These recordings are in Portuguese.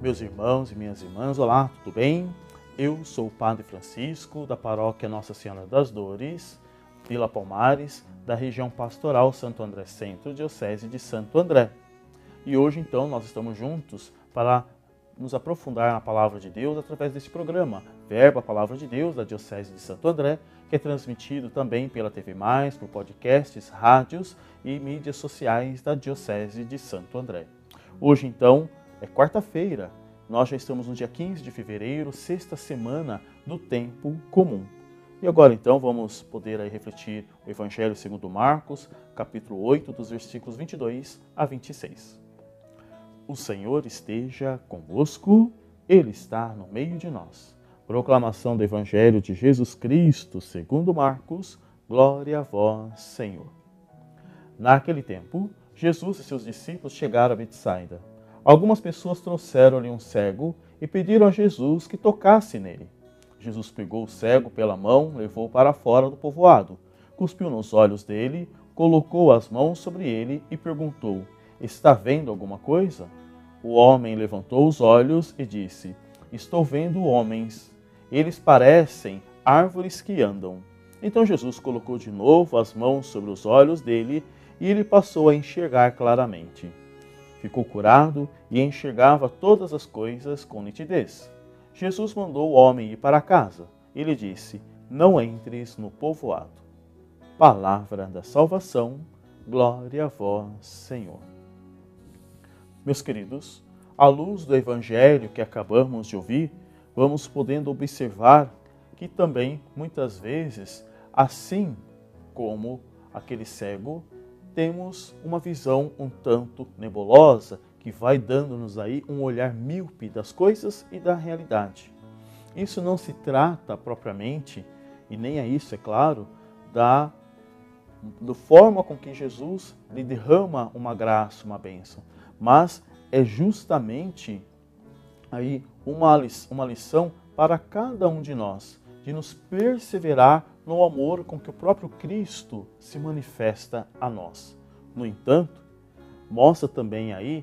Meus irmãos e minhas irmãs, olá, tudo bem? Eu sou o Padre Francisco, da paróquia Nossa Senhora das Dores, Vila Palmares, da região pastoral Santo André Centro, Diocese de Santo André. E hoje, então, nós estamos juntos para nos aprofundar na palavra de Deus através desse programa, Verbo, a Palavra de Deus, da Diocese de Santo André, que é transmitido também pela TV Mais, por podcasts, rádios e mídias sociais da Diocese de Santo André. Hoje, então, é quarta-feira. Nós já estamos no dia 15 de fevereiro, sexta semana do tempo comum. E agora então vamos poder aí refletir o Evangelho segundo Marcos, capítulo 8, dos versículos 22 a 26. O Senhor esteja convosco, Ele está no meio de nós. Proclamação do Evangelho de Jesus Cristo segundo Marcos, glória a vós, Senhor. Naquele tempo, Jesus e seus discípulos chegaram a Betsaida. Algumas pessoas trouxeram-lhe um cego e pediram a Jesus que tocasse nele. Jesus pegou o cego pela mão, levou para fora do povoado, cuspiu nos olhos dele, colocou as mãos sobre ele e perguntou: Está vendo alguma coisa? O homem levantou os olhos e disse: Estou vendo homens. Eles parecem árvores que andam. Então Jesus colocou de novo as mãos sobre os olhos dele e ele passou a enxergar claramente. Ficou curado e enxergava todas as coisas com nitidez. Jesus mandou o homem ir para casa. Ele disse: Não entres no povoado. Palavra da salvação, glória a vós, Senhor. Meus queridos, à luz do evangelho que acabamos de ouvir, vamos podendo observar que também, muitas vezes, assim como aquele cego, temos uma visão um tanto nebulosa que vai dando-nos aí um olhar míope das coisas e da realidade. Isso não se trata propriamente, e nem é isso, é claro, da do forma com que Jesus lhe derrama uma graça, uma bênção, mas é justamente aí uma, uma lição para cada um de nós, de nos perseverar no amor com que o próprio Cristo se manifesta a nós. No entanto, mostra também aí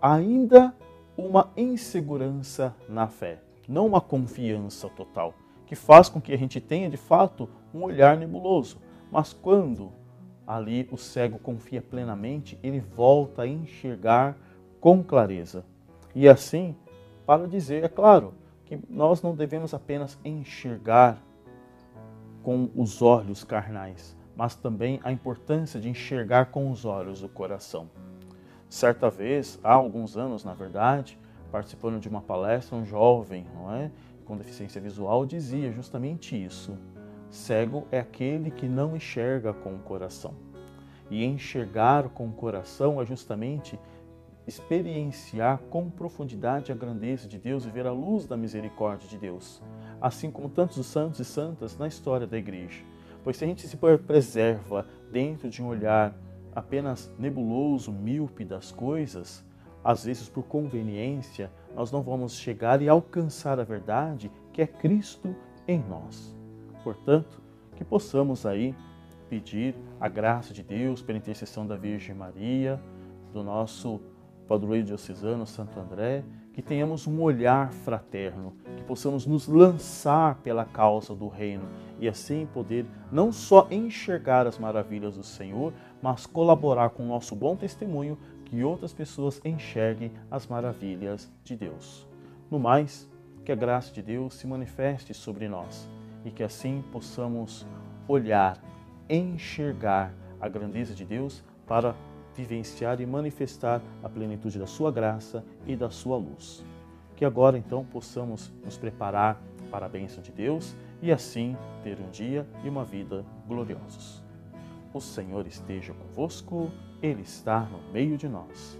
ainda uma insegurança na fé, não uma confiança total, que faz com que a gente tenha de fato um olhar nebuloso. Mas quando ali o cego confia plenamente, ele volta a enxergar com clareza. E assim, para dizer, é claro, que nós não devemos apenas enxergar com os olhos carnais, mas também a importância de enxergar com os olhos do coração. Certa vez, há alguns anos, na verdade, participando de uma palestra, um jovem, não é, com deficiência visual dizia justamente isso: cego é aquele que não enxerga com o coração. E enxergar com o coração é justamente experienciar com profundidade a grandeza de Deus e ver a luz da misericórdia de Deus, assim como tantos santos e santas na história da igreja. Pois se a gente se preserva dentro de um olhar apenas nebuloso, míope das coisas, às vezes por conveniência, nós não vamos chegar e alcançar a verdade que é Cristo em nós. Portanto, que possamos aí pedir a graça de Deus pela intercessão da Virgem Maria, do nosso padroeiro diocesano Santo André, que tenhamos um olhar fraterno, que possamos nos lançar pela causa do reino e assim poder não só enxergar as maravilhas do Senhor, mas colaborar com o nosso bom testemunho que outras pessoas enxerguem as maravilhas de Deus. No mais, que a graça de Deus se manifeste sobre nós e que assim possamos olhar, enxergar a grandeza de Deus para vivenciar e manifestar a plenitude da sua graça e da sua luz. Que agora então possamos nos preparar para a bênção de Deus e assim ter um dia e uma vida gloriosos. O Senhor esteja convosco, Ele está no meio de nós.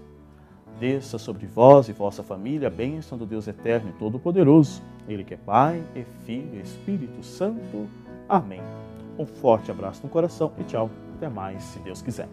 Desça sobre vós e vossa família a bênção do Deus Eterno e Todo-Poderoso, Ele que é Pai e Filho e Espírito Santo. Amém. Um forte abraço no coração e tchau. Até mais, se Deus quiser.